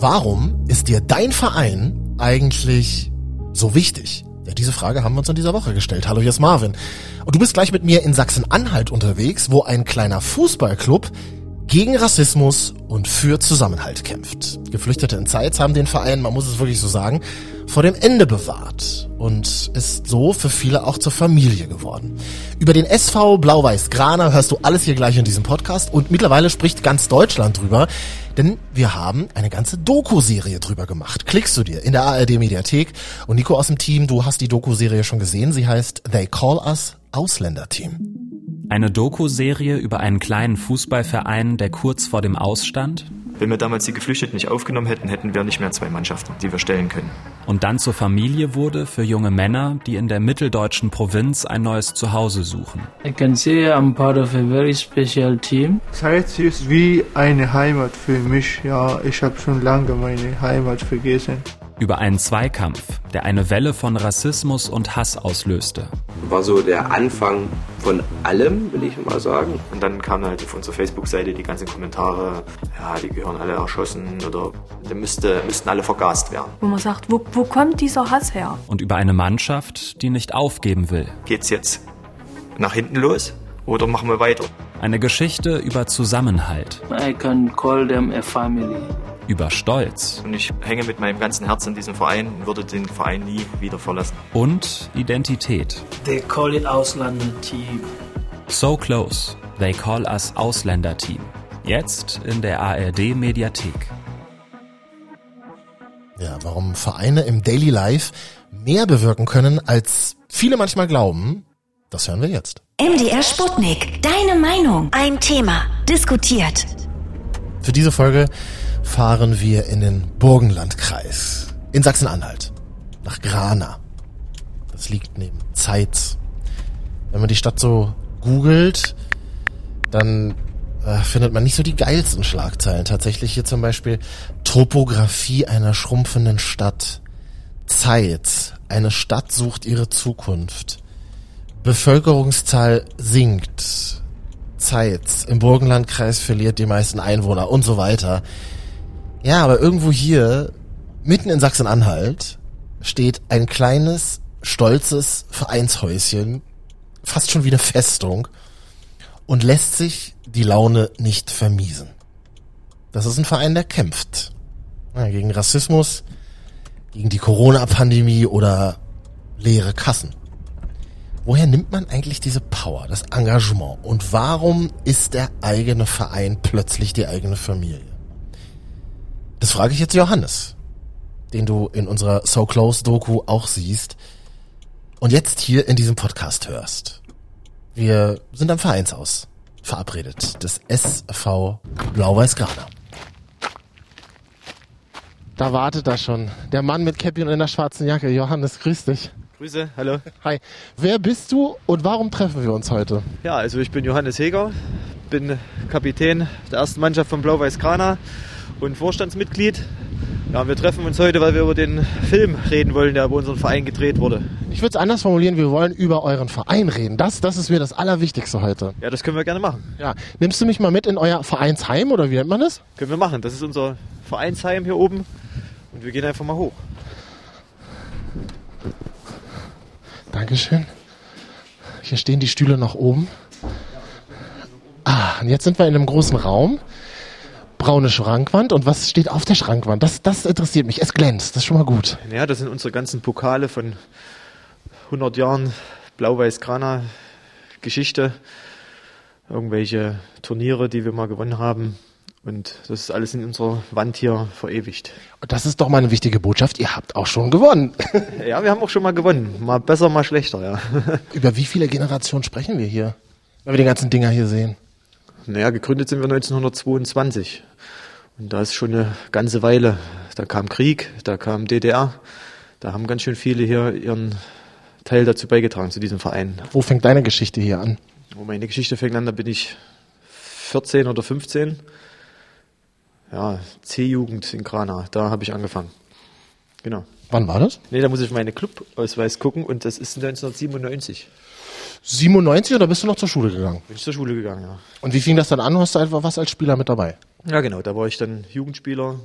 Warum ist dir dein Verein eigentlich so wichtig? Ja, diese Frage haben wir uns in dieser Woche gestellt. Hallo, hier ist Marvin. Und du bist gleich mit mir in Sachsen-Anhalt unterwegs, wo ein kleiner Fußballclub gegen Rassismus und für Zusammenhalt kämpft. Geflüchtete in Zeitz haben den Verein, man muss es wirklich so sagen, vor dem Ende bewahrt und ist so für viele auch zur Familie geworden. Über den SV Blau-Weiß Grana hörst du alles hier gleich in diesem Podcast und mittlerweile spricht ganz Deutschland drüber, denn wir haben eine ganze Doku-Serie drüber gemacht. Klickst du dir in der ARD Mediathek und Nico aus dem Team, du hast die Doku-Serie schon gesehen, sie heißt They Call Us Ausländerteam. Eine Doku-Serie über einen kleinen Fußballverein, der kurz vor dem Ausstand. Wenn wir damals die Geflüchteten nicht aufgenommen hätten, hätten wir nicht mehr zwei Mannschaften, die wir stellen können. Und dann zur Familie wurde für junge Männer, die in der mitteldeutschen Provinz ein neues Zuhause suchen. I can say I'm part of a very special team. Zeit ist wie eine Heimat für mich. Ja, ich habe schon lange meine Heimat vergessen über einen Zweikampf, der eine Welle von Rassismus und Hass auslöste. War so der Anfang von allem, will ich mal sagen. Und dann kamen halt auf unserer Facebook-Seite die ganzen Kommentare, ja, die gehören alle erschossen oder die müsste, müssten alle vergast werden. Wo man sagt, wo, wo kommt dieser Hass her? Und über eine Mannschaft, die nicht aufgeben will. Geht's jetzt nach hinten los oder machen wir weiter? Eine Geschichte über Zusammenhalt. I can call them a family über Stolz. Und ich hänge mit meinem ganzen Herzen an diesem Verein und würde den Verein nie wieder verlassen. Und Identität. They call it Ausländerteam. So close. They call us Ausländerteam. Jetzt in der ARD Mediathek. Ja, warum Vereine im Daily Life mehr bewirken können, als viele manchmal glauben, das hören wir jetzt. MDR Sputnik. Deine Meinung. Ein Thema. Diskutiert. Für diese Folge fahren wir in den Burgenlandkreis in Sachsen-Anhalt nach Grana. Das liegt neben Zeitz. Wenn man die Stadt so googelt, dann äh, findet man nicht so die geilsten Schlagzeilen. Tatsächlich hier zum Beispiel Topografie einer schrumpfenden Stadt. Zeit. Eine Stadt sucht ihre Zukunft. Bevölkerungszahl sinkt. Zeit. Im Burgenlandkreis verliert die meisten Einwohner und so weiter. Ja, aber irgendwo hier, mitten in Sachsen-Anhalt, steht ein kleines, stolzes Vereinshäuschen, fast schon wie eine Festung, und lässt sich die Laune nicht vermiesen. Das ist ein Verein, der kämpft. Ja, gegen Rassismus, gegen die Corona-Pandemie oder leere Kassen. Woher nimmt man eigentlich diese Power, das Engagement und warum ist der eigene Verein plötzlich die eigene Familie? Das frage ich jetzt Johannes, den du in unserer So Close Doku auch siehst und jetzt hier in diesem Podcast hörst. Wir sind am Vereinshaus verabredet des SV Blau-Weiß Grana. Da wartet er schon. Der Mann mit Cappy und in der schwarzen Jacke. Johannes, grüß dich. Grüße, hallo. Hi. Wer bist du und warum treffen wir uns heute? Ja, also ich bin Johannes Heger, bin Kapitän der ersten Mannschaft von Blau-Weiß Grana und Vorstandsmitglied. Ja, wir treffen uns heute, weil wir über den Film reden wollen, der über unseren Verein gedreht wurde. Ich würde es anders formulieren, wir wollen über euren Verein reden. Das, das ist mir das Allerwichtigste heute. Ja, das können wir gerne machen. Ja, nimmst du mich mal mit in euer Vereinsheim oder wie nennt man das? Können wir machen. Das ist unser Vereinsheim hier oben und wir gehen einfach mal hoch. Dankeschön. Hier stehen die Stühle noch oben. Ah, und jetzt sind wir in einem großen Raum braune Schrankwand. Und was steht auf der Schrankwand? Das, das interessiert mich. Es glänzt. Das ist schon mal gut. Ja, das sind unsere ganzen Pokale von 100 Jahren Blau-Weiß-Grana Geschichte. Irgendwelche Turniere, die wir mal gewonnen haben. Und das ist alles in unserer Wand hier verewigt. Und das ist doch mal eine wichtige Botschaft. Ihr habt auch schon gewonnen. ja, wir haben auch schon mal gewonnen. Mal besser, mal schlechter, ja. Über wie viele Generationen sprechen wir hier? Wenn wir die ganzen Dinger hier sehen. Naja, gegründet sind wir 1922. Und da ist schon eine ganze Weile. Da kam Krieg, da kam DDR. Da haben ganz schön viele hier ihren Teil dazu beigetragen, zu diesem Verein. Wo fängt deine Geschichte hier an? Wo meine Geschichte fängt an, da bin ich 14 oder 15. Ja, C-Jugend in Grana, da habe ich angefangen. Genau. Wann war das? Nee, da muss ich meine Clubausweis gucken und das ist 1997. 97 oder bist du noch zur Schule gegangen? Bin ich zur Schule gegangen, ja. Und wie fing das dann an? Hast du einfach was als Spieler mit dabei? Ja, genau. Da war ich dann Jugendspieler,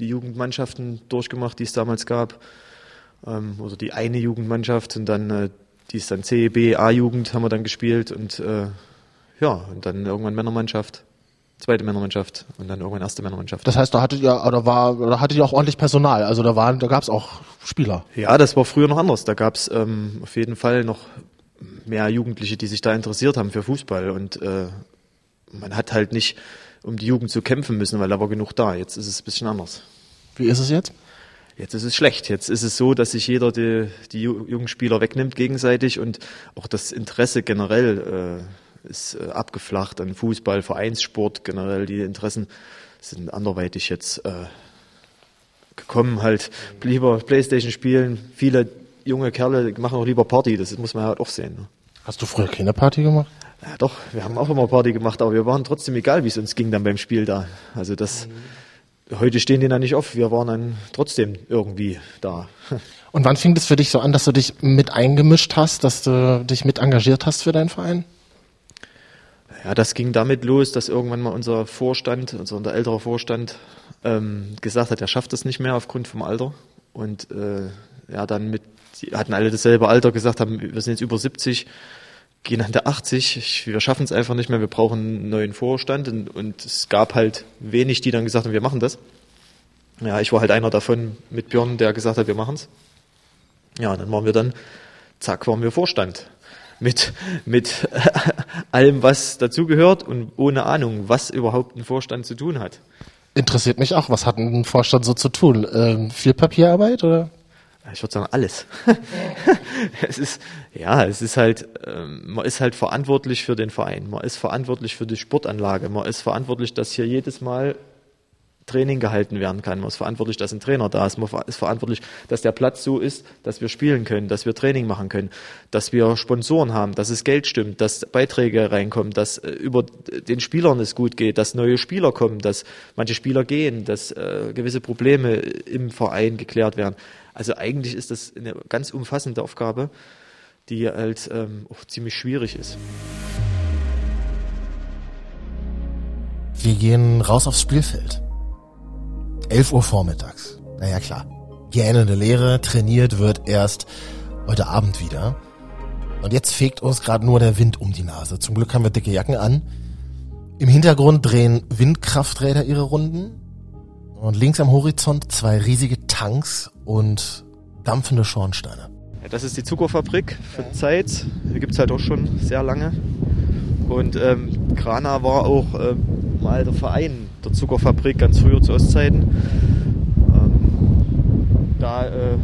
die Jugendmannschaften durchgemacht, die es damals gab. Ähm, oder die eine Jugendmannschaft und dann äh, die ist dann CEB, A-Jugend haben wir dann gespielt und äh, ja, und dann irgendwann Männermannschaft, zweite Männermannschaft und dann irgendwann erste Männermannschaft. Das heißt, da hattet ihr, oder war, da hattet ihr auch ordentlich Personal. Also da waren, da gab es auch Spieler. Ja, das war früher noch anders. Da gab es ähm, auf jeden Fall noch mehr Jugendliche, die sich da interessiert haben für Fußball und äh, man hat halt nicht um die Jugend zu kämpfen müssen, weil da war genug da. Jetzt ist es ein bisschen anders. Wie ist es jetzt? Jetzt ist es schlecht. Jetzt ist es so, dass sich jeder die, die jungen Spieler wegnimmt gegenseitig und auch das Interesse generell äh, ist äh, abgeflacht an Fußball, Vereinssport generell. Die Interessen sind anderweitig jetzt äh, gekommen. Halt lieber Playstation spielen. Viele junge Kerle machen auch lieber Party. Das muss man halt auch sehen. Ne? Hast du früher keine Party gemacht? Ja, doch, wir haben auch immer Party gemacht, aber wir waren trotzdem egal, wie es uns ging dann beim Spiel da. Also das, heute stehen die da nicht auf, wir waren dann trotzdem irgendwie da. Und wann fing das für dich so an, dass du dich mit eingemischt hast, dass du dich mit engagiert hast für deinen Verein? Ja, das ging damit los, dass irgendwann mal unser Vorstand, also unser älterer Vorstand, ähm, gesagt hat, er schafft das nicht mehr aufgrund vom Alter. Und äh, ja, dann mit, die hatten alle dasselbe Alter, gesagt haben, wir sind jetzt über 70, gehen an der 80, ich, wir schaffen es einfach nicht mehr, wir brauchen einen neuen Vorstand und, und, es gab halt wenig, die dann gesagt haben, wir machen das. Ja, ich war halt einer davon mit Björn, der gesagt hat, wir machen's. Ja, dann waren wir dann, zack, waren wir Vorstand. Mit, mit allem, was dazugehört und ohne Ahnung, was überhaupt ein Vorstand zu tun hat. Interessiert mich auch, was hat ein Vorstand so zu tun? Ähm, viel Papierarbeit oder? Ich würde sagen alles. es ist ja, es ist halt, ähm, man ist halt verantwortlich für den Verein, man ist verantwortlich für die Sportanlage, man ist verantwortlich, dass hier jedes Mal Training gehalten werden kann. Man ist verantwortlich, dass ein Trainer da ist. Man ist verantwortlich, dass der Platz so ist, dass wir spielen können, dass wir Training machen können, dass wir Sponsoren haben, dass es Geld stimmt, dass Beiträge reinkommen, dass äh, über den Spielern es gut geht, dass neue Spieler kommen, dass manche Spieler gehen, dass äh, gewisse Probleme im Verein geklärt werden. Also eigentlich ist das eine ganz umfassende Aufgabe, die halt ähm, auch ziemlich schwierig ist. Wir gehen raus aufs Spielfeld. 11 Uhr vormittags. Naja, klar. Gähnende Leere, trainiert wird erst heute Abend wieder. Und jetzt fegt uns gerade nur der Wind um die Nase. Zum Glück haben wir dicke Jacken an. Im Hintergrund drehen Windkrafträder ihre Runden. Und links am Horizont zwei riesige Tanks und dampfende Schornsteine. Ja, das ist die Zuckerfabrik von Zeitz. Die gibt's halt auch schon sehr lange. Und ähm, Grana war auch ähm, mal der Verein der Zuckerfabrik ganz früher zu Ostzeiten. Ähm, da äh,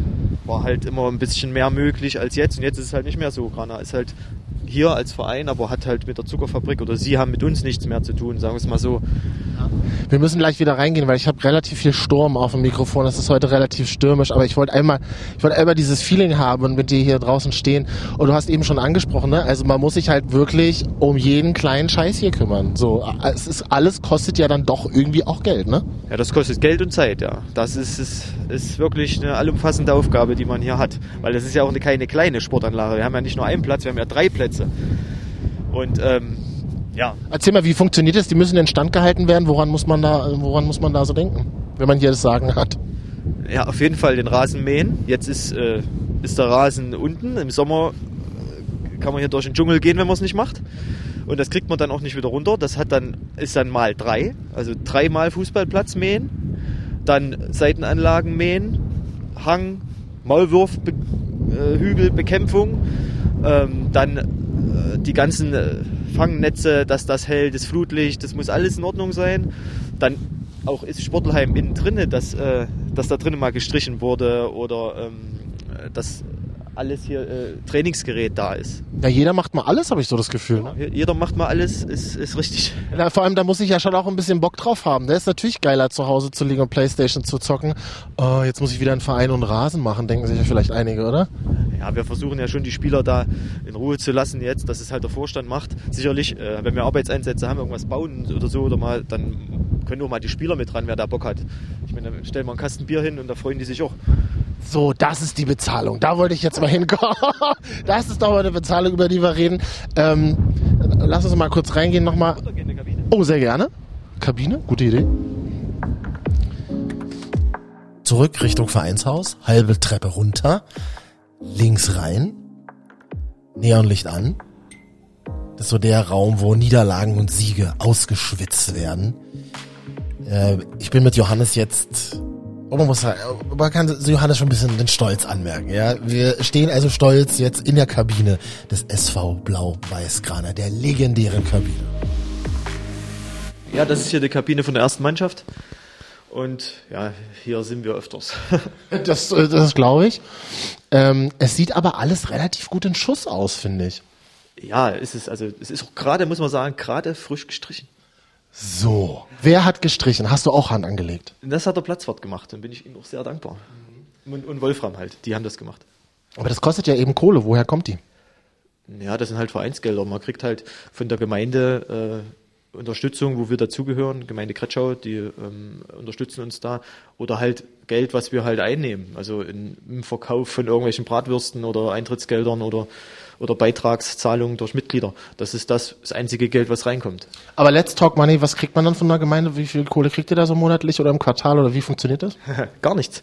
war halt immer ein bisschen mehr möglich als jetzt. Und jetzt ist es halt nicht mehr so. Grana ist halt hier als Verein, aber hat halt mit der Zuckerfabrik oder sie haben mit uns nichts mehr zu tun, sagen wir es mal so. Wir müssen gleich wieder reingehen, weil ich habe relativ viel Sturm auf dem Mikrofon. Es ist heute relativ stürmisch, aber ich wollte einmal, ich wollte einmal dieses Feeling haben und mit dir hier draußen stehen. Und du hast eben schon angesprochen, ne? Also man muss sich halt wirklich um jeden kleinen Scheiß hier kümmern. So, es ist alles kostet ja dann doch irgendwie auch Geld, ne? Ja, das kostet Geld und Zeit, ja. Das ist, ist, ist wirklich eine allumfassende Aufgabe, die man hier hat. Weil das ist ja auch eine, keine kleine Sportanlage. Wir haben ja nicht nur einen Platz, wir haben ja drei Plätze. Und ähm, ja. Erzähl mal, wie funktioniert das? Die müssen in Stand gehalten werden. Woran muss man da, woran muss man da so denken, wenn man hier das Sagen hat? Ja, auf jeden Fall den Rasen mähen. Jetzt ist, äh, ist der Rasen unten. Im Sommer äh, kann man hier durch den Dschungel gehen, wenn man es nicht macht. Und das kriegt man dann auch nicht wieder runter. Das hat dann, ist dann mal drei. Also dreimal Fußballplatz mähen. Dann Seitenanlagen mähen. Hang, Maulwurfhügelbekämpfung. Ähm, dann äh, die ganzen äh, Fangnetze, dass das hält, das Flutlicht, das muss alles in Ordnung sein. Dann auch ist Sportelheim innen drinne, dass, äh, dass da drinnen mal gestrichen wurde oder ähm, dass alles hier äh, Trainingsgerät da ist. Ja, jeder macht mal alles, habe ich so das Gefühl. Ne? Ja, jeder macht mal alles, ist, ist richtig. Ja, vor allem, da muss ich ja schon auch ein bisschen Bock drauf haben. Der ist natürlich geiler, zu Hause zu liegen und Playstation zu zocken. Oh, jetzt muss ich wieder einen Verein und Rasen machen, denken sich ja vielleicht einige, oder? Ja, wir versuchen ja schon die Spieler da in Ruhe zu lassen jetzt, dass es halt der Vorstand macht. Sicherlich, äh, wenn wir Arbeitseinsätze haben, irgendwas bauen oder so, oder mal, dann können auch mal die Spieler mit dran, wer da Bock hat. Ich meine, dann stellen wir einen Kasten Bier hin und da freuen die sich auch. So, das ist die Bezahlung. Da wollte ich jetzt mal hinkommen. Das ist doch mal eine Bezahlung, über die wir reden. Ähm, lass uns mal kurz reingehen nochmal. Oh, sehr gerne. Kabine, gute Idee. zurück Richtung Vereinshaus, halbe Treppe runter, links rein, Neonlicht an. Das ist so der Raum, wo Niederlagen und Siege ausgeschwitzt werden. Äh, ich bin mit Johannes jetzt, oh, man muss man kann Johannes schon ein bisschen den Stolz anmerken. Ja, wir stehen also stolz jetzt in der Kabine des SV Blau-Weiß-Grana, der legendären Kabine. Ja, das ist hier die Kabine von der ersten Mannschaft. Und ja, hier sind wir öfters. Das, das glaube ich. Ähm, es sieht aber alles relativ gut in Schuss aus, finde ich. ja, es ist also, es ist auch gerade, muss man sagen, gerade frisch gestrichen. So. Wer hat gestrichen? Hast du auch Hand angelegt? Das hat der Platzwart gemacht. Dann bin ich ihm auch sehr dankbar. Und, und Wolfram halt, die haben das gemacht. Aber das kostet ja eben Kohle. Woher kommt die? Ja, das sind halt Vereinsgelder. Man kriegt halt von der Gemeinde äh, Unterstützung, wo wir dazugehören, Gemeinde Kretschau, die ähm, unterstützen uns da. Oder halt Geld, was wir halt einnehmen. Also in, im Verkauf von irgendwelchen Bratwürsten oder Eintrittsgeldern oder, oder Beitragszahlungen durch Mitglieder. Das ist das, das einzige Geld, was reinkommt. Aber Let's Talk Money, was kriegt man dann von der Gemeinde? Wie viel Kohle kriegt ihr da so monatlich oder im Quartal oder wie funktioniert das? Gar nichts.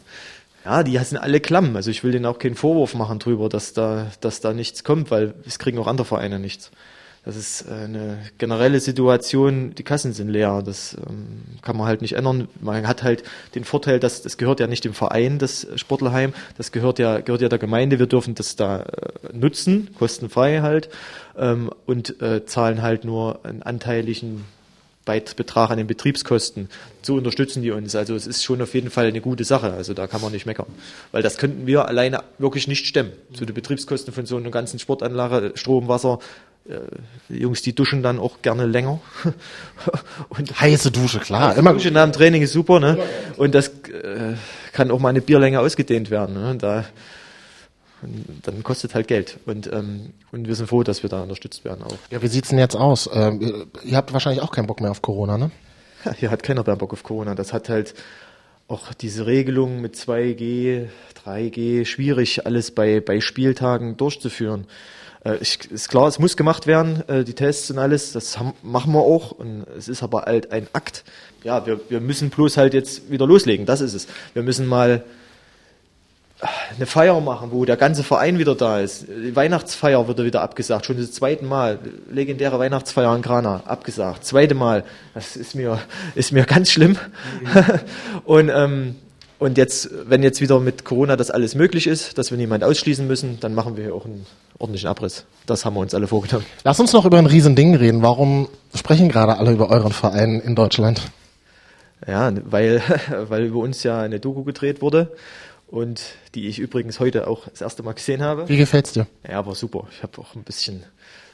Ja, die sind alle klamm. Also ich will denen auch keinen Vorwurf machen drüber, dass da, dass da nichts kommt, weil es kriegen auch andere Vereine nichts. Das ist äh, eine generelle Situation, die Kassen sind leer. Das ähm, kann man halt nicht ändern. Man hat halt den Vorteil, dass das gehört ja nicht dem Verein, das Sportlerheim, das gehört ja, gehört ja der Gemeinde. Wir dürfen das da äh, nutzen, kostenfrei halt, ähm, und äh, zahlen halt nur einen anteiligen Betrag an den Betriebskosten. So unterstützen die uns. Also es ist schon auf jeden Fall eine gute Sache. Also da kann man nicht meckern. Weil das könnten wir alleine wirklich nicht stemmen. So die Betriebskosten von so einer ganzen Sportanlage, Strom, Wasser. Äh, die Jungs, die duschen dann auch gerne länger. Und Heiße Dusche, klar. immer Dusche nach dem Training ist super, ne? Und das äh, kann auch mal eine Bierlänge ausgedehnt werden. Ne? Da, und dann kostet halt Geld. Und, ähm, und wir sind froh, dass wir da unterstützt werden auch. Ja, wie sieht's denn jetzt aus? Ähm, ihr, ihr habt wahrscheinlich auch keinen Bock mehr auf Corona, ne? Ja, hier hat keiner mehr Bock auf Corona. Das hat halt auch diese Regelung mit 2G, 3G schwierig, alles bei, bei Spieltagen durchzuführen. Äh, ich, ist klar, es muss gemacht werden, äh, die Tests und alles, das haben, machen wir auch. Und es ist aber halt ein Akt. Ja, wir, wir müssen bloß halt jetzt wieder loslegen, das ist es. Wir müssen mal eine Feier machen, wo der ganze Verein wieder da ist. Die Weihnachtsfeier wird wieder abgesagt, schon das zweite Mal. Legendäre Weihnachtsfeier in Grana, abgesagt. Zweite Mal. Das ist mir, ist mir ganz schlimm. und, ähm, und jetzt, wenn jetzt wieder mit Corona das alles möglich ist, dass wir niemand ausschließen müssen, dann machen wir hier auch einen ordentlichen Abriss. Das haben wir uns alle vorgenommen. Lass uns noch über ein Riesending reden. Warum sprechen gerade alle über euren Verein in Deutschland? Ja, weil, weil über uns ja eine Doku gedreht wurde und die ich übrigens heute auch das erste Mal gesehen habe. Wie gefällt's dir? Ja, war super. Ich habe auch ein bisschen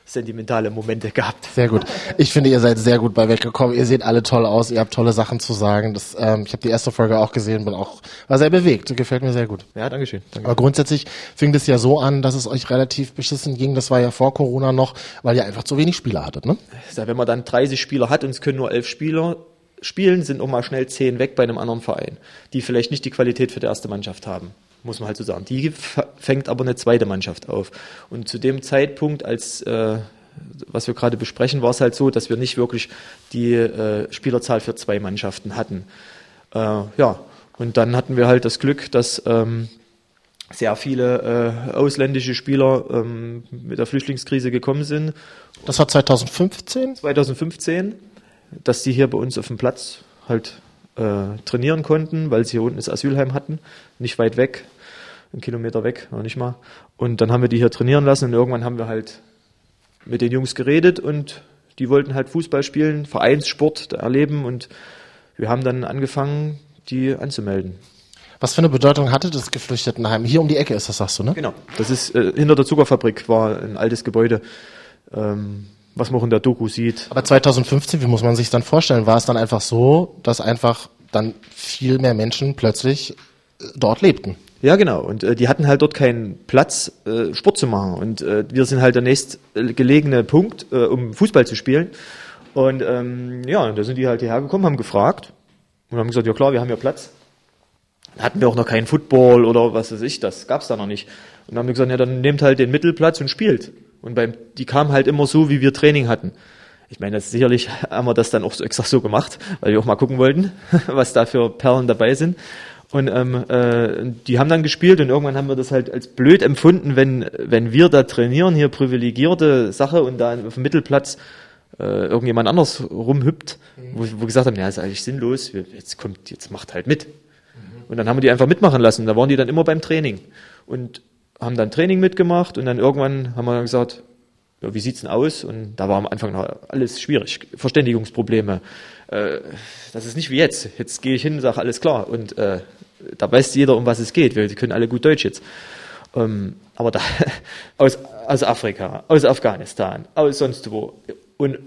sentimentale Momente gehabt. Sehr gut. Ich finde, ihr seid sehr gut bei weggekommen. Ihr seht alle toll aus. Ihr habt tolle Sachen zu sagen. Das, ähm, ich habe die erste Folge auch gesehen, bin auch war sehr bewegt. Gefällt mir sehr gut. Ja, Dankeschön. Danke. Aber grundsätzlich fing das ja so an, dass es euch relativ beschissen ging. Das war ja vor Corona noch, weil ihr einfach zu wenig Spieler hattet, ne? Ja, Wenn man dann 30 Spieler hat und es können nur elf Spieler spielen, sind auch mal schnell zehn weg bei einem anderen Verein, die vielleicht nicht die Qualität für die erste Mannschaft haben. Muss man halt so sagen. Die fängt aber eine zweite Mannschaft auf. Und zu dem Zeitpunkt, als äh, was wir gerade besprechen, war es halt so, dass wir nicht wirklich die äh, Spielerzahl für zwei Mannschaften hatten. Äh, ja, und dann hatten wir halt das Glück, dass ähm, sehr viele äh, ausländische Spieler ähm, mit der Flüchtlingskrise gekommen sind. Das war 2015. 2015, dass die hier bei uns auf dem Platz halt äh, trainieren konnten, weil sie hier unten das Asylheim hatten, nicht weit weg, einen Kilometer weg, noch nicht mal. Und dann haben wir die hier trainieren lassen und irgendwann haben wir halt mit den Jungs geredet und die wollten halt Fußball spielen, Vereinssport erleben und wir haben dann angefangen, die anzumelden. Was für eine Bedeutung hatte das Geflüchtetenheim? Hier um die Ecke ist das, sagst du, ne? Genau, das ist äh, hinter der Zuckerfabrik war ein altes Gebäude, ähm, was man auch in der Doku sieht. Aber 2015, wie muss man sich dann vorstellen? War es dann einfach so, dass einfach dann viel mehr Menschen plötzlich äh, dort lebten? Ja, genau. Und äh, die hatten halt dort keinen Platz, äh, Sport zu machen. Und äh, wir sind halt der nächstgelegene Punkt, äh, um Fußball zu spielen. Und ähm, ja, da sind die halt hierher gekommen, haben gefragt und haben gesagt, ja klar, wir haben ja Platz. Dann hatten wir auch noch keinen Football oder was weiß ich, das gab's da noch nicht. Und dann haben wir gesagt, ja, dann nehmt halt den Mittelplatz und spielt. Und beim, die kamen halt immer so, wie wir Training hatten. Ich meine, das sicherlich haben wir das dann auch so extra so gemacht, weil wir auch mal gucken wollten, was da für Perlen dabei sind. Und ähm, äh, die haben dann gespielt und irgendwann haben wir das halt als blöd empfunden, wenn, wenn wir da trainieren, hier privilegierte Sache und da auf dem Mittelplatz äh, irgendjemand anders rumhüpft, wo, wo wir gesagt haben, ja, ist eigentlich sinnlos, wir- jetzt kommt, jetzt macht halt mit. Und dann haben wir die einfach mitmachen lassen. Da waren die dann immer beim Training und haben dann Training mitgemacht und dann irgendwann haben wir dann gesagt, ja, wie sieht's denn aus? Und da war am Anfang noch alles schwierig, Verständigungsprobleme. Äh, das ist nicht wie jetzt. Jetzt gehe ich hin und sage, alles klar. Und äh, da weiß jeder, um was es geht, sie können alle gut Deutsch jetzt. Ähm, aber da aus, aus Afrika, aus Afghanistan, aus sonst wo. Und,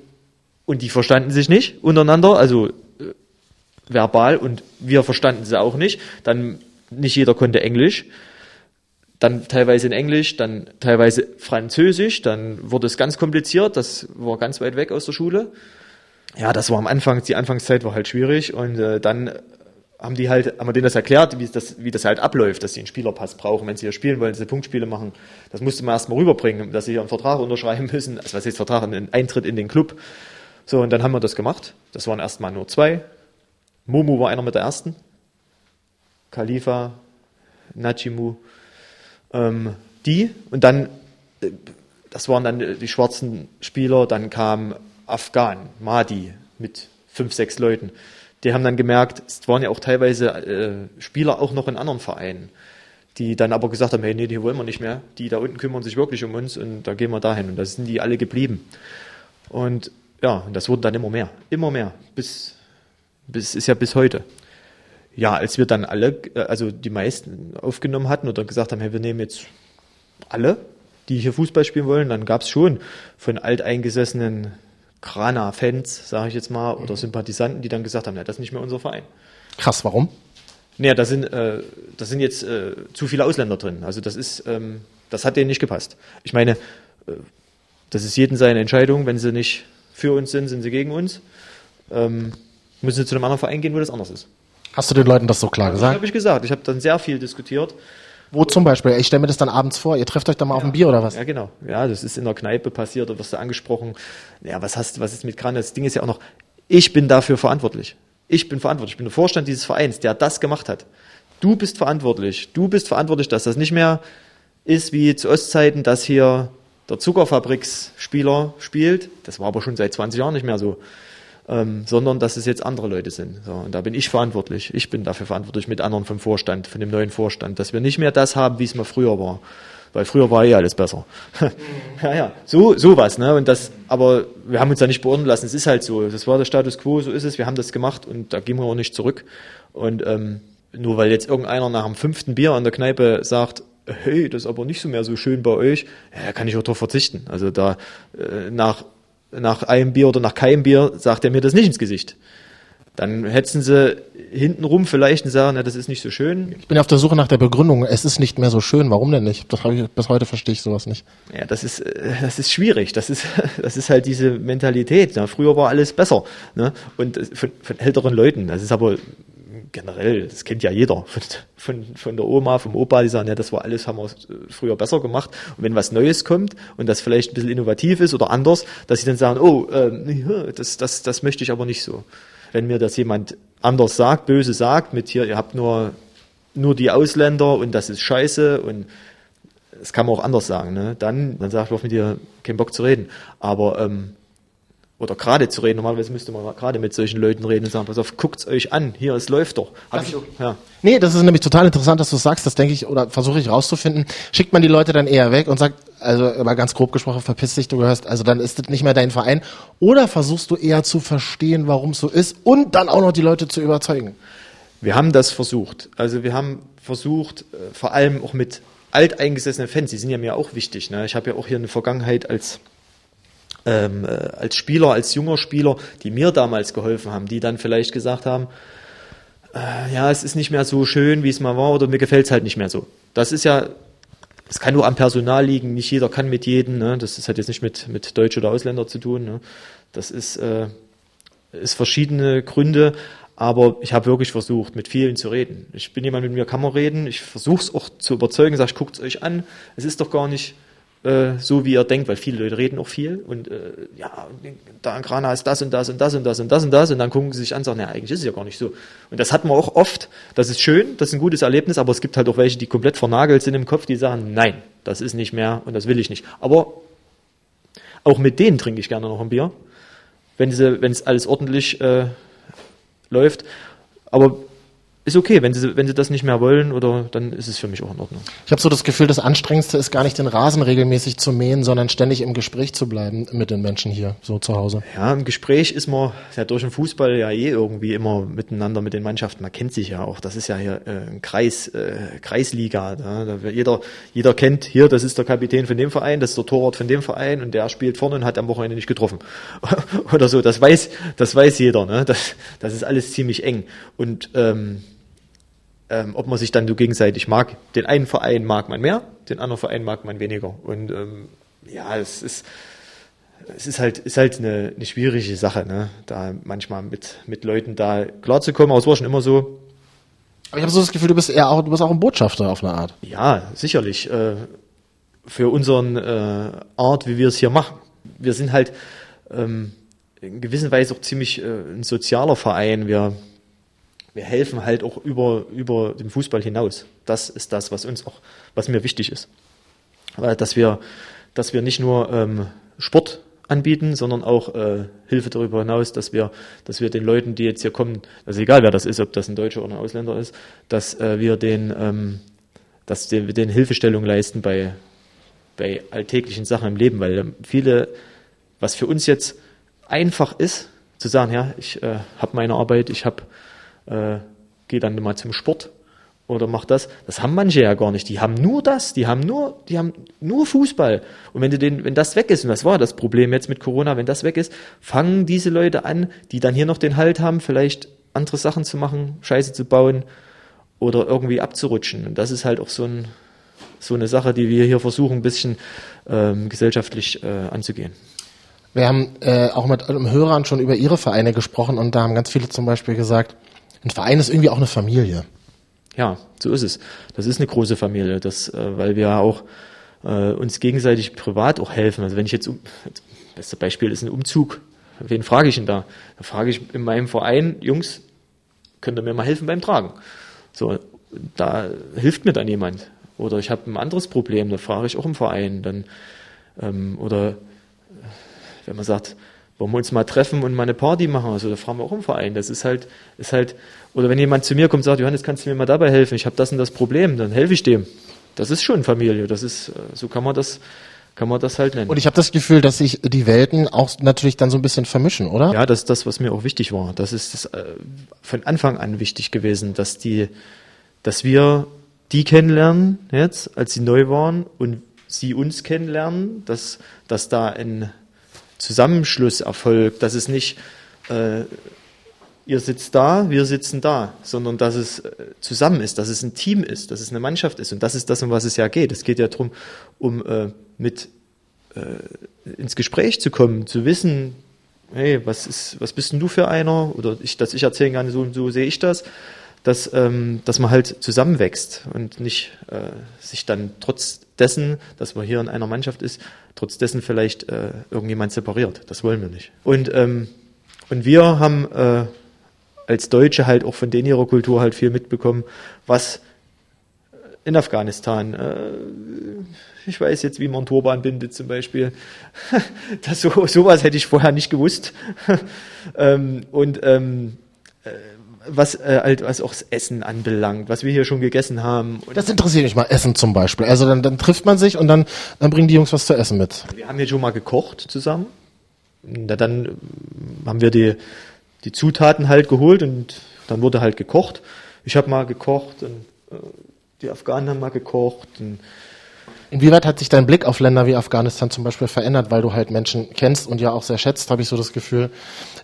und die verstanden sich nicht untereinander, also äh, verbal und wir verstanden sie auch nicht. Dann nicht jeder konnte Englisch. Dann teilweise in Englisch, dann teilweise Französisch, dann wurde es ganz kompliziert, das war ganz weit weg aus der Schule. Ja, das war am Anfang, die Anfangszeit war halt schwierig und äh, dann haben die halt, haben wir denen das erklärt, wie das, wie das halt abläuft, dass sie einen Spielerpass brauchen, wenn sie hier spielen wollen, sie Punktspiele machen. Das musste man erstmal rüberbringen, dass sie hier einen Vertrag unterschreiben müssen, also was heißt Vertrag, einen Eintritt in den Club. So, und dann haben wir das gemacht. Das waren erstmal nur zwei. Momo war einer mit der ersten. Khalifa, Najimu, ähm, die. Und dann, äh, das waren dann die schwarzen Spieler, dann kam Afghan, Mahdi mit fünf, sechs Leuten. Die haben dann gemerkt, es waren ja auch teilweise äh, Spieler auch noch in anderen Vereinen, die dann aber gesagt haben, hey, nee, die wollen wir nicht mehr. Die da unten kümmern sich wirklich um uns und da gehen wir dahin. Und da sind die alle geblieben. Und ja, und das wurden dann immer mehr, immer mehr, bis, bis ist ja bis heute. Ja, als wir dann alle, äh, also die meisten aufgenommen hatten oder gesagt haben, hey, wir nehmen jetzt alle, die hier Fußball spielen wollen, dann gab es schon von alteingesessenen Grana-Fans, sage ich jetzt mal, oder Sympathisanten, die dann gesagt haben, na, das ist nicht mehr unser Verein. Krass, warum? Naja, da sind, äh, da sind jetzt äh, zu viele Ausländer drin. Also das ist, ähm, das hat denen nicht gepasst. Ich meine, äh, das ist jeden seine Entscheidung. Wenn sie nicht für uns sind, sind sie gegen uns. Ähm, müssen sie zu einem anderen Verein gehen, wo das anders ist. Hast du den Leuten das so klar Das gesagt? habe ich gesagt. Ich habe dann sehr viel diskutiert. Wo zum Beispiel? Ich stelle mir das dann abends vor, ihr trefft euch dann mal auf ein Bier oder was? Ja, genau. Ja, das ist in der Kneipe passiert, da wirst du angesprochen. Ja, was hast, was ist mit Kran? Das Ding ist ja auch noch, ich bin dafür verantwortlich. Ich bin verantwortlich. Ich bin der Vorstand dieses Vereins, der das gemacht hat. Du bist verantwortlich. Du bist verantwortlich, dass das nicht mehr ist wie zu Ostzeiten, dass hier der Zuckerfabriksspieler spielt. Das war aber schon seit 20 Jahren nicht mehr so. Ähm, sondern dass es jetzt andere Leute sind. So, und da bin ich verantwortlich. Ich bin dafür verantwortlich mit anderen vom Vorstand, von dem neuen Vorstand, dass wir nicht mehr das haben, wie es mal früher war. Weil früher war eh alles besser. ja, ja, so, sowas, ne? Und das, aber wir haben uns da nicht beurteilen lassen. Es ist halt so. Das war der Status quo, so ist es. Wir haben das gemacht und da gehen wir auch nicht zurück. Und ähm, nur weil jetzt irgendeiner nach dem fünften Bier an der Kneipe sagt, hey, das ist aber nicht so mehr so schön bei euch, ja, kann ich auch darauf verzichten. Also da äh, nach, nach einem Bier oder nach keinem Bier sagt er mir das nicht ins Gesicht. Dann hetzen sie hintenrum vielleicht und sagen, na, das ist nicht so schön. Ich bin auf der Suche nach der Begründung. Es ist nicht mehr so schön. Warum denn nicht? Das hab ich, bis heute verstehe ich sowas nicht. Ja, das ist, äh, das ist schwierig. Das ist, das ist halt diese Mentalität. Ja, früher war alles besser. Ne? Und äh, von, von älteren Leuten. Das ist aber generell, das kennt ja jeder. Von, von, von der Oma, vom Opa, die sagen, ja, das war alles, haben wir äh, früher besser gemacht. Und wenn was Neues kommt und das vielleicht ein bisschen innovativ ist oder anders, dass sie dann sagen, oh, ja, das, das, das möchte ich aber nicht so. Wenn mir das jemand anders sagt, böse sagt, mit hier, ihr habt nur, nur die Ausländer und das ist scheiße und das kann man auch anders sagen, ne? Dann, dann sagt man mit dir keinen Bock zu reden. Aber ähm, oder gerade zu reden. Normalerweise müsste man gerade mit solchen Leuten reden und sagen, pass auf, guckt's euch an, hier, es läuft doch. Hab ich, auch- ja. Nee, das ist nämlich total interessant, dass du es sagst. Das denke ich oder versuche ich rauszufinden. Schickt man die Leute dann eher weg und sagt, also mal ganz grob gesprochen, verpiss dich, du gehörst, also dann ist das nicht mehr dein Verein. Oder versuchst du eher zu verstehen, warum es so ist und dann auch noch die Leute zu überzeugen? Wir haben das versucht. Also wir haben versucht, äh, vor allem auch mit alteingesessenen Fans, die sind ja mir auch wichtig. Ne? Ich habe ja auch hier eine Vergangenheit als ähm, äh, als Spieler, als junger Spieler, die mir damals geholfen haben, die dann vielleicht gesagt haben, äh, ja, es ist nicht mehr so schön, wie es mal war, oder mir gefällt es halt nicht mehr so. Das ist ja, es kann nur am Personal liegen, nicht jeder kann mit jedem, ne? das ist, hat jetzt nicht mit, mit Deutsch oder Ausländer zu tun. Ne? Das ist, äh, ist verschiedene Gründe, aber ich habe wirklich versucht, mit vielen zu reden. Ich bin jemand, mit mir kann man reden, ich versuche es auch zu überzeugen, sage ich, guckt es euch an, es ist doch gar nicht äh, so, wie ihr denkt, weil viele Leute reden auch viel und äh, ja, da in Grana ist das und das und das und das und das und das und dann gucken sie sich an und sagen, ja, eigentlich ist es ja gar nicht so. Und das hat man auch oft, das ist schön, das ist ein gutes Erlebnis, aber es gibt halt auch welche, die komplett vernagelt sind im Kopf, die sagen, nein, das ist nicht mehr und das will ich nicht. Aber auch mit denen trinke ich gerne noch ein Bier, wenn es alles ordentlich äh, läuft. Aber ist okay, wenn sie, wenn sie das nicht mehr wollen, oder dann ist es für mich auch in Ordnung. Ich habe so das Gefühl, das Anstrengendste ist gar nicht den Rasen regelmäßig zu mähen, sondern ständig im Gespräch zu bleiben mit den Menschen hier, so zu Hause. Ja, im Gespräch ist man ja durch den Fußball ja eh irgendwie immer miteinander mit den Mannschaften. Man kennt sich ja auch. Das ist ja hier äh, ein Kreis, äh, Kreisliga. Da, jeder, jeder kennt hier, das ist der Kapitän von dem Verein, das ist der Torwart von dem Verein und der spielt vorne und hat am Wochenende nicht getroffen. Oder so. Das weiß, das weiß jeder. Ne? Das, das ist alles ziemlich eng. Und ähm, ähm, ob man sich dann so gegenseitig mag. Den einen Verein mag man mehr, den anderen Verein mag man weniger. Und ähm, ja, es ist, es ist halt, ist halt eine, eine schwierige Sache, ne? da manchmal mit, mit Leuten da klarzukommen. Aber es war schon immer so. Aber ich habe so das Gefühl, du bist eher auch, du bist auch ein Botschafter auf eine Art. Ja, sicherlich. Äh, für unseren äh, Art, wie wir es hier machen. Wir sind halt ähm, in gewisser Weise auch ziemlich äh, ein sozialer Verein. Wir wir helfen halt auch über, über den Fußball hinaus. Das ist das, was uns auch, was mir wichtig ist. Dass wir, dass wir nicht nur ähm, Sport anbieten, sondern auch äh, Hilfe darüber hinaus, dass wir, dass wir den Leuten, die jetzt hier kommen, also egal wer das ist, ob das ein Deutscher oder ein Ausländer ist, dass äh, wir den, ähm, dass wir den Hilfestellung leisten bei, bei alltäglichen Sachen im Leben, weil viele, was für uns jetzt einfach ist, zu sagen, ja, ich äh, habe meine Arbeit, ich habe äh, gehe dann mal zum Sport oder mach das. Das haben manche ja gar nicht. Die haben nur das, die haben nur, die haben nur Fußball. Und wenn du den, wenn das weg ist, und das war das Problem jetzt mit Corona, wenn das weg ist, fangen diese Leute an, die dann hier noch den Halt haben, vielleicht andere Sachen zu machen, Scheiße zu bauen oder irgendwie abzurutschen. Und das ist halt auch so ein, so eine Sache, die wir hier versuchen, ein bisschen ähm, gesellschaftlich äh, anzugehen. Wir haben äh, auch mit Hörern schon über ihre Vereine gesprochen und da haben ganz viele zum Beispiel gesagt, ein Verein ist irgendwie auch eine Familie. Ja, so ist es. Das ist eine große Familie, das, äh, weil wir auch äh, uns gegenseitig privat auch helfen. Also wenn ich jetzt, um, das beste Beispiel ist ein Umzug. Wen frage ich denn da? Da frage ich in meinem Verein, Jungs, könnt ihr mir mal helfen beim Tragen? So, da hilft mir dann jemand. Oder ich habe ein anderes Problem, da frage ich auch im Verein. Dann, ähm, oder wenn man sagt, wollen wir uns mal treffen und mal eine Party machen? Also da fragen wir auch im Verein. Das ist halt, ist halt, oder wenn jemand zu mir kommt und sagt, Johannes, kannst du mir mal dabei helfen? Ich habe das und das Problem, dann helfe ich dem. Das ist schon Familie. Das ist, äh, so kann man das, kann man das halt nennen. Und ich habe das Gefühl, dass sich die Welten auch natürlich dann so ein bisschen vermischen, oder? Ja, das ist das, was mir auch wichtig war. Das ist das, äh, von Anfang an wichtig gewesen, dass die, dass wir die kennenlernen jetzt, als sie neu waren und sie uns kennenlernen, dass, dass da ein Zusammenschluss erfolgt, dass es nicht äh, ihr sitzt da, wir sitzen da, sondern dass es äh, zusammen ist, dass es ein Team ist, dass es eine Mannschaft ist. Und das ist das, um was es ja geht. Es geht ja darum, um äh, mit äh, ins Gespräch zu kommen, zu wissen, hey, was ist, was bist denn du für einer? Oder ich, dass ich erzählen kann, so und so sehe ich das dass, ähm, dass man halt zusammenwächst und nicht äh, sich dann trotz dessen, dass man hier in einer Mannschaft ist, trotz dessen vielleicht äh, irgendjemand separiert. Das wollen wir nicht. Und, ähm, und wir haben äh, als Deutsche halt auch von denen ihrer Kultur halt viel mitbekommen, was in Afghanistan, äh, ich weiß jetzt, wie man Turban bindet zum Beispiel. das, so, sowas hätte ich vorher nicht gewusst. ähm, und ähm, äh, was äh, halt was auch das Essen anbelangt, was wir hier schon gegessen haben. das interessiert mich mal, Essen zum Beispiel. Also dann, dann trifft man sich und dann, dann bringen die Jungs was zu essen mit. Wir haben hier schon mal gekocht zusammen. Na, dann haben wir die, die Zutaten halt geholt und dann wurde halt gekocht. Ich habe mal gekocht und äh, die Afghanen haben mal gekocht und Inwieweit hat sich dein Blick auf Länder wie Afghanistan zum Beispiel verändert, weil du halt Menschen kennst und ja auch sehr schätzt, habe ich so das Gefühl,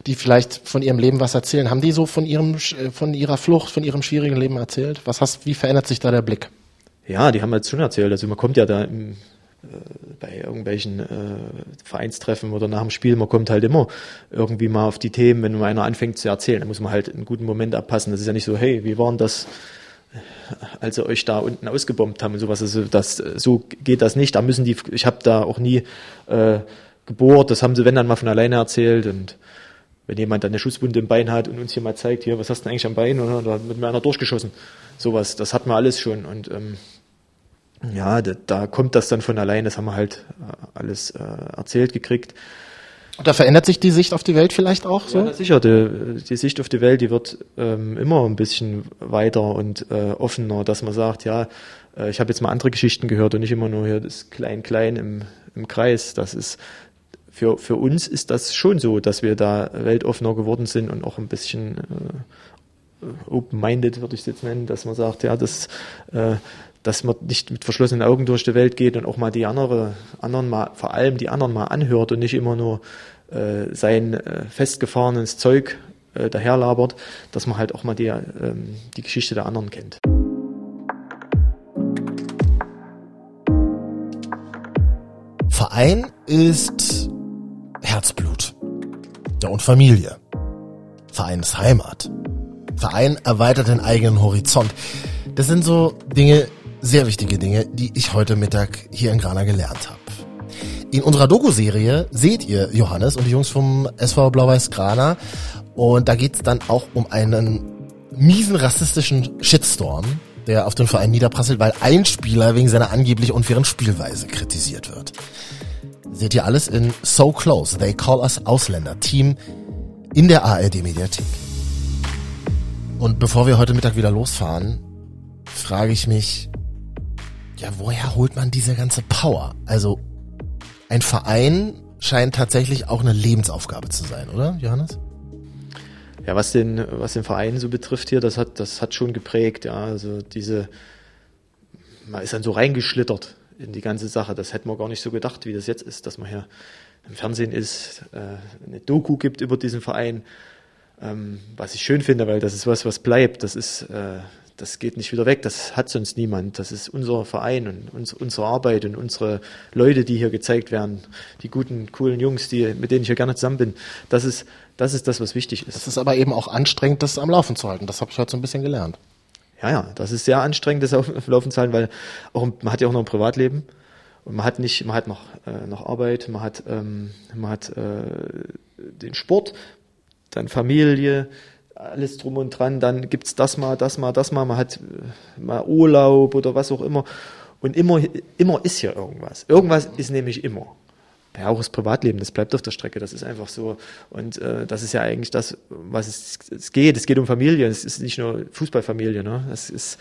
die vielleicht von ihrem Leben was erzählen. Haben die so von ihrem, äh, von ihrer Flucht, von ihrem schwierigen Leben erzählt? Was hast, wie verändert sich da der Blick? Ja, die haben halt schon erzählt. Also man kommt ja da im, äh, bei irgendwelchen äh, Vereinstreffen oder nach dem Spiel, man kommt halt immer irgendwie mal auf die Themen, wenn einer anfängt zu erzählen, dann muss man halt einen guten Moment abpassen. Das ist ja nicht so, hey, wie war denn das als sie euch da unten ausgebombt haben und sowas. Also das, so geht das nicht. Da müssen die, ich habe da auch nie äh, gebohrt, das haben sie, wenn dann mal von alleine erzählt und wenn jemand dann eine Schusswunde im Bein hat und uns hier mal zeigt, hier, was hast du denn eigentlich am Bein, oder da wird mir einer durchgeschossen. Sowas, das hatten wir alles schon und ähm, ja, da, da kommt das dann von alleine, das haben wir halt äh, alles äh, erzählt gekriegt. Da verändert sich die Sicht auf die Welt vielleicht auch so? Ja, sicher. Die, die Sicht auf die Welt, die wird ähm, immer ein bisschen weiter und äh, offener, dass man sagt, ja, äh, ich habe jetzt mal andere Geschichten gehört und nicht immer nur hier das Klein-Klein im, im Kreis. Das ist für, für uns ist das schon so, dass wir da weltoffener geworden sind und auch ein bisschen äh, open-minded, würde ich es jetzt nennen, dass man sagt, ja, das, äh, dass man nicht mit verschlossenen Augen durch die Welt geht und auch mal die andere, anderen mal, vor allem die anderen mal anhört und nicht immer nur äh, sein äh, festgefahrenes Zeug äh, daherlabert, dass man halt auch mal die, ähm, die Geschichte der anderen kennt. Verein ist Herzblut. Ja, und Familie. Verein ist Heimat. Verein erweitert den eigenen Horizont. Das sind so Dinge, sehr wichtige Dinge, die ich heute Mittag hier in Grana gelernt habe. In unserer Doku-Serie seht ihr Johannes und die Jungs vom SV Blau-Weiß Grana und da geht's dann auch um einen miesen rassistischen Shitstorm, der auf den Verein niederprasselt, weil ein Spieler wegen seiner angeblich unfairen Spielweise kritisiert wird. Seht ihr alles in So Close, They Call Us Ausländer, Team in der ARD Mediathek. Und bevor wir heute Mittag wieder losfahren, frage ich mich, ja, woher holt man diese ganze Power? Also, ein Verein scheint tatsächlich auch eine Lebensaufgabe zu sein, oder, Johannes? Ja, was den, was den Verein so betrifft hier, das hat, das hat schon geprägt, ja. Also diese, man ist dann so reingeschlittert in die ganze Sache. Das hätten wir gar nicht so gedacht, wie das jetzt ist, dass man hier im Fernsehen ist, äh, eine Doku gibt über diesen Verein, ähm, was ich schön finde, weil das ist was, was bleibt. Das ist, äh, das geht nicht wieder weg, das hat sonst niemand. Das ist unser Verein und uns, unsere Arbeit und unsere Leute, die hier gezeigt werden, die guten, coolen Jungs, die, mit denen ich hier gerne zusammen bin. Das ist, das ist das, was wichtig ist. Das ist aber eben auch anstrengend, das am Laufen zu halten. Das habe ich heute so ein bisschen gelernt. Ja, ja, das ist sehr anstrengend, das auf, auf Laufen zu halten, weil auch, man hat ja auch noch ein Privatleben. Und man hat nicht, man hat noch, äh, noch Arbeit, man hat, ähm, man hat äh, den Sport, dann Familie, alles drum und dran, dann gibt's das mal, das mal, das mal, man hat äh, mal Urlaub oder was auch immer. Und immer, immer ist hier irgendwas. Irgendwas ist nämlich immer. Ja, auch das Privatleben, das bleibt auf der Strecke, das ist einfach so. Und äh, das ist ja eigentlich das, was es, es geht. Es geht um Familie, es ist nicht nur Fußballfamilie, ne? Es ist,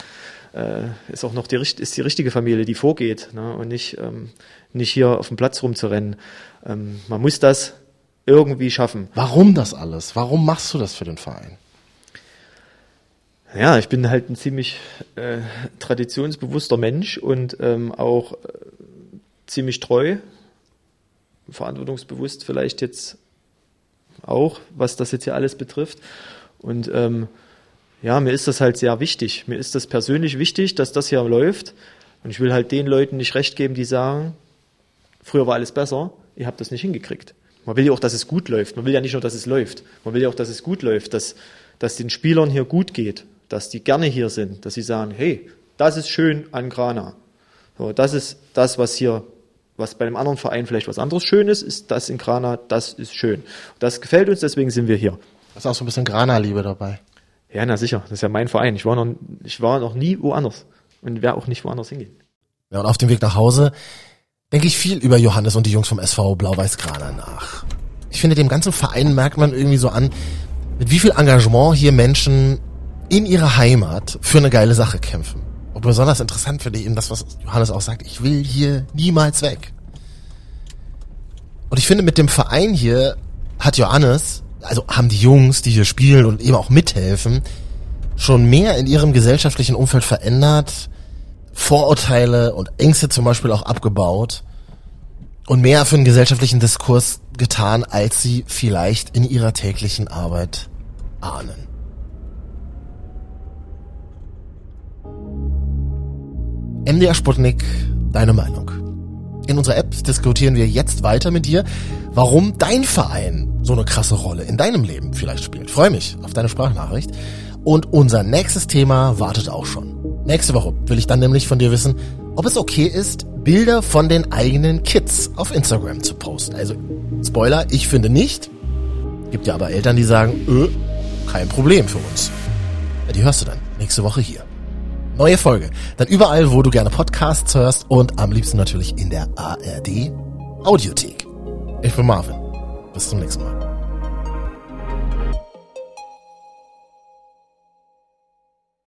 äh, ist auch noch die, ist die richtige Familie, die vorgeht, ne? Und nicht, ähm, nicht hier auf dem Platz rumzurennen. Ähm, man muss das irgendwie schaffen. Warum das alles? Warum machst du das für den Verein? Ja, ich bin halt ein ziemlich äh, traditionsbewusster Mensch und ähm, auch äh, ziemlich treu, verantwortungsbewusst vielleicht jetzt auch, was das jetzt hier alles betrifft. Und ähm, ja, mir ist das halt sehr wichtig. Mir ist das persönlich wichtig, dass das hier läuft. Und ich will halt den Leuten nicht recht geben, die sagen, früher war alles besser, ihr habt das nicht hingekriegt. Man will ja auch, dass es gut läuft. Man will ja nicht nur, dass es läuft. Man will ja auch, dass es gut läuft, dass, dass den Spielern hier gut geht dass die gerne hier sind, dass sie sagen, hey, das ist schön an Grana. So, das ist das, was hier, was bei einem anderen Verein vielleicht was anderes schön ist, ist das in Grana, das ist schön. Das gefällt uns, deswegen sind wir hier. Da ist auch so ein bisschen Grana-Liebe dabei. Ja, na sicher, das ist ja mein Verein. Ich war noch, ich war noch nie woanders und werde auch nicht woanders hingehen. Ja, und auf dem Weg nach Hause denke ich viel über Johannes und die Jungs vom SV Blau-Weiß Grana nach. Ich finde, dem ganzen Verein merkt man irgendwie so an, mit wie viel Engagement hier Menschen in ihrer Heimat für eine geile Sache kämpfen. Und besonders interessant finde ich eben das, was Johannes auch sagt, ich will hier niemals weg. Und ich finde, mit dem Verein hier hat Johannes, also haben die Jungs, die hier spielen und eben auch mithelfen, schon mehr in ihrem gesellschaftlichen Umfeld verändert, Vorurteile und Ängste zum Beispiel auch abgebaut und mehr für den gesellschaftlichen Diskurs getan, als sie vielleicht in ihrer täglichen Arbeit ahnen. MDR Sputnik, deine Meinung. In unserer App diskutieren wir jetzt weiter mit dir, warum dein Verein so eine krasse Rolle in deinem Leben vielleicht spielt. Freue mich auf deine Sprachnachricht. Und unser nächstes Thema wartet auch schon. Nächste Woche will ich dann nämlich von dir wissen, ob es okay ist, Bilder von den eigenen Kids auf Instagram zu posten. Also, Spoiler, ich finde nicht. Gibt ja aber Eltern, die sagen, öh, kein Problem für uns. Die hörst du dann nächste Woche hier. Neue Folge. Dann überall, wo du gerne Podcasts hörst und am liebsten natürlich in der ARD Audiothek. Ich bin Marvin. Bis zum nächsten Mal.